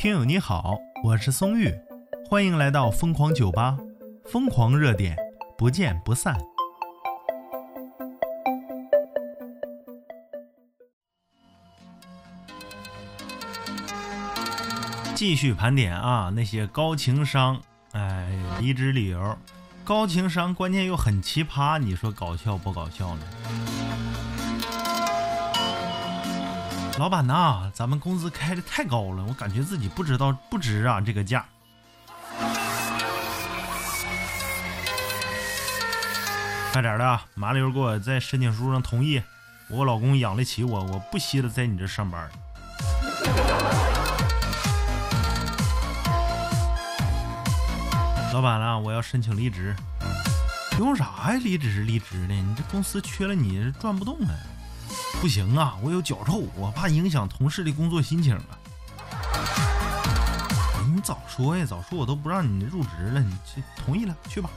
听友你好，我是松玉，欢迎来到疯狂酒吧，疯狂热点，不见不散。继续盘点啊，那些高情商，哎，离职理由，高情商，关键又很奇葩，你说搞笑不搞笑呢？老板呐，咱们工资开的太高了，我感觉自己不知道不值啊这个价。快点的，麻溜给我在申请书上同意，我老公养得起我，我不稀得在你这上班。老板啊，我要申请离职。用啥呀？离职是离职的，你这公司缺了你转不动啊。不行啊，我有脚臭，我怕影响同事的工作心情啊。你早说呀，早说我都不让你入职了，你去同意了，去吧。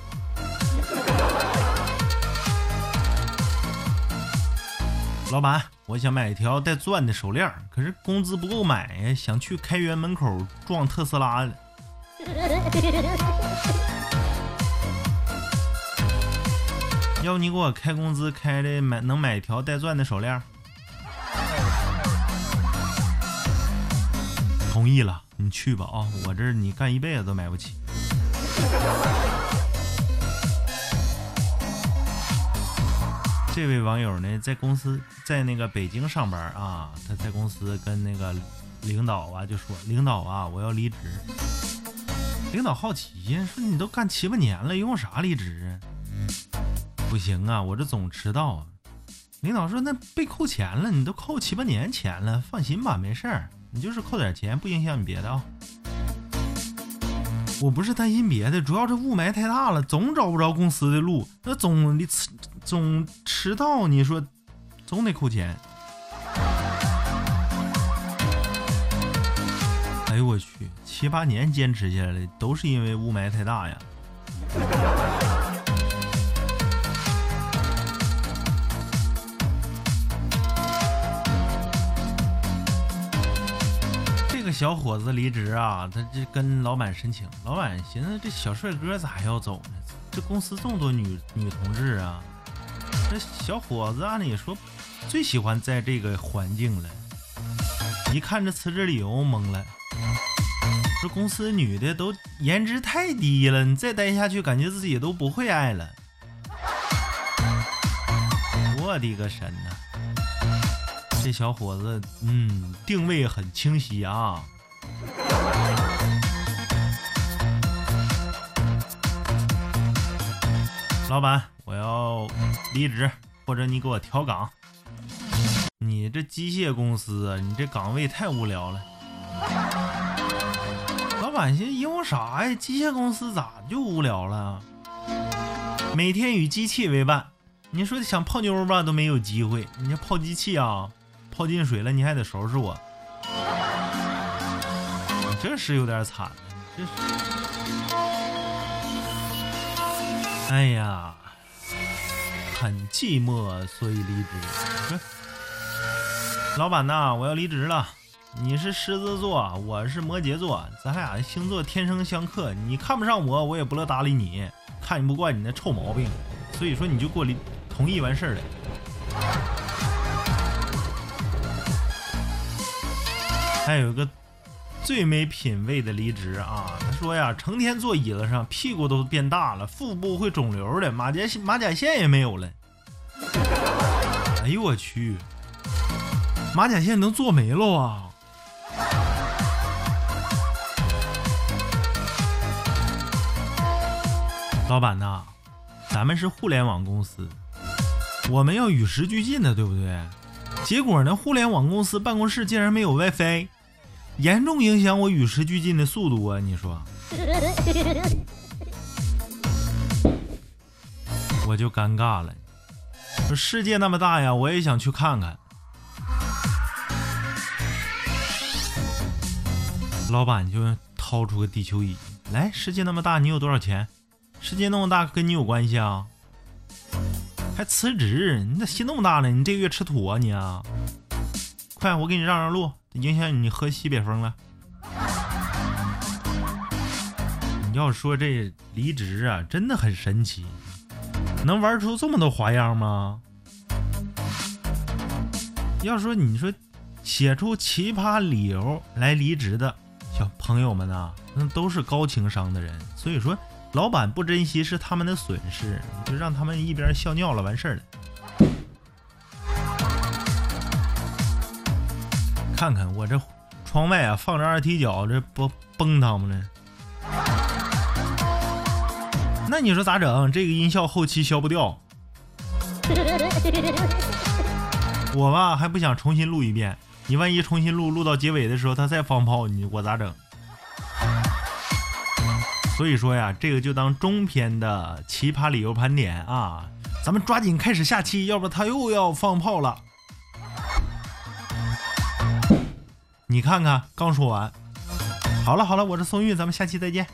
老板，我想买一条带钻的手链，可是工资不够买呀，想去开元门口撞特斯拉了。要不你给我开工资开的买能买一条带钻的手链？同意了，你去吧啊！我这你干一辈子都买不起。这位网友呢，在公司在那个北京上班啊，他在公司跟那个领导啊就说：“领导啊，我要离职。”领导好奇呀，说：“你都干七八年了，用啥离职啊？”不行啊，我这总迟到啊。领导说：“那被扣钱了，你都扣七八年钱了，放心吧，没事儿。”你就是扣点钱，不影响你别的啊。我不是担心别的，主要是雾霾太大了，总找不着公司的路，那总的迟总迟到，你说总得扣钱。哎呦我去，七八年坚持下来，都是因为雾霾太大呀。小伙子离职啊，他这跟老板申请，老板寻思这小帅哥咋还要走呢？这公司这么多女女同志啊，这小伙子按理说最喜欢在这个环境了。一看这辞职理由懵了，这公司女的都颜值太低了，你再待下去感觉自己都不会爱了。我的个神呐！这小伙子，嗯，定位很清晰啊。老板，我要离职，或者你给我调岗。你这机械公司，你这岗位太无聊了。老板，寻思用啥呀？机械公司咋就无聊了？每天与机器为伴，你说想泡妞吧都没有机会，你这泡机器啊？泡进水了，你还得收拾我，你 这是有点惨，这是。哎呀，很寂寞，所以离职。老板呐，我要离职了。你是狮子座，我是摩羯座，咱俩星座天生相克。你看不上我，我也不乐搭理你，看不惯你那臭毛病，所以说你就给我离同意完事儿了。还有一个最没品位的离职啊！他说呀，成天坐椅子上，屁股都变大了，腹部会肿瘤的，马甲马甲线也没有了。哎呦我去，马甲线能做没了啊！老板呐，咱们是互联网公司，我们要与时俱进的，对不对？结果呢？互联网公司办公室竟然没有 WiFi，严重影响我与时俱进的速度啊！你说，我就尴尬了。说世界那么大呀，我也想去看看。老板就掏出个地球仪，来，世界那么大，你有多少钱？世界那么大，跟你有关系啊？还辞职？你咋心那么大呢？你这个月吃土啊你啊！快，我给你让让路，影响你喝西北风了。你要说这离职啊，真的很神奇，能玩出这么多花样吗？要说你说写出奇葩理由来离职的小朋友们呐，那都是高情商的人。所以说，老板不珍惜是他们的损失，就让他们一边笑尿了，完事儿了。看看我这窗外啊，放着二踢脚，这不崩他们了？那你说咋整？这个音效后期消不掉。我吧还不想重新录一遍，你万一重新录，录到结尾的时候他再放炮，你我咋整？所以说呀，这个就当中篇的奇葩理由盘点啊，咱们抓紧开始下期，要不他又要放炮了。你看看，刚说完，好了好了，我是宋玉，咱们下期再见。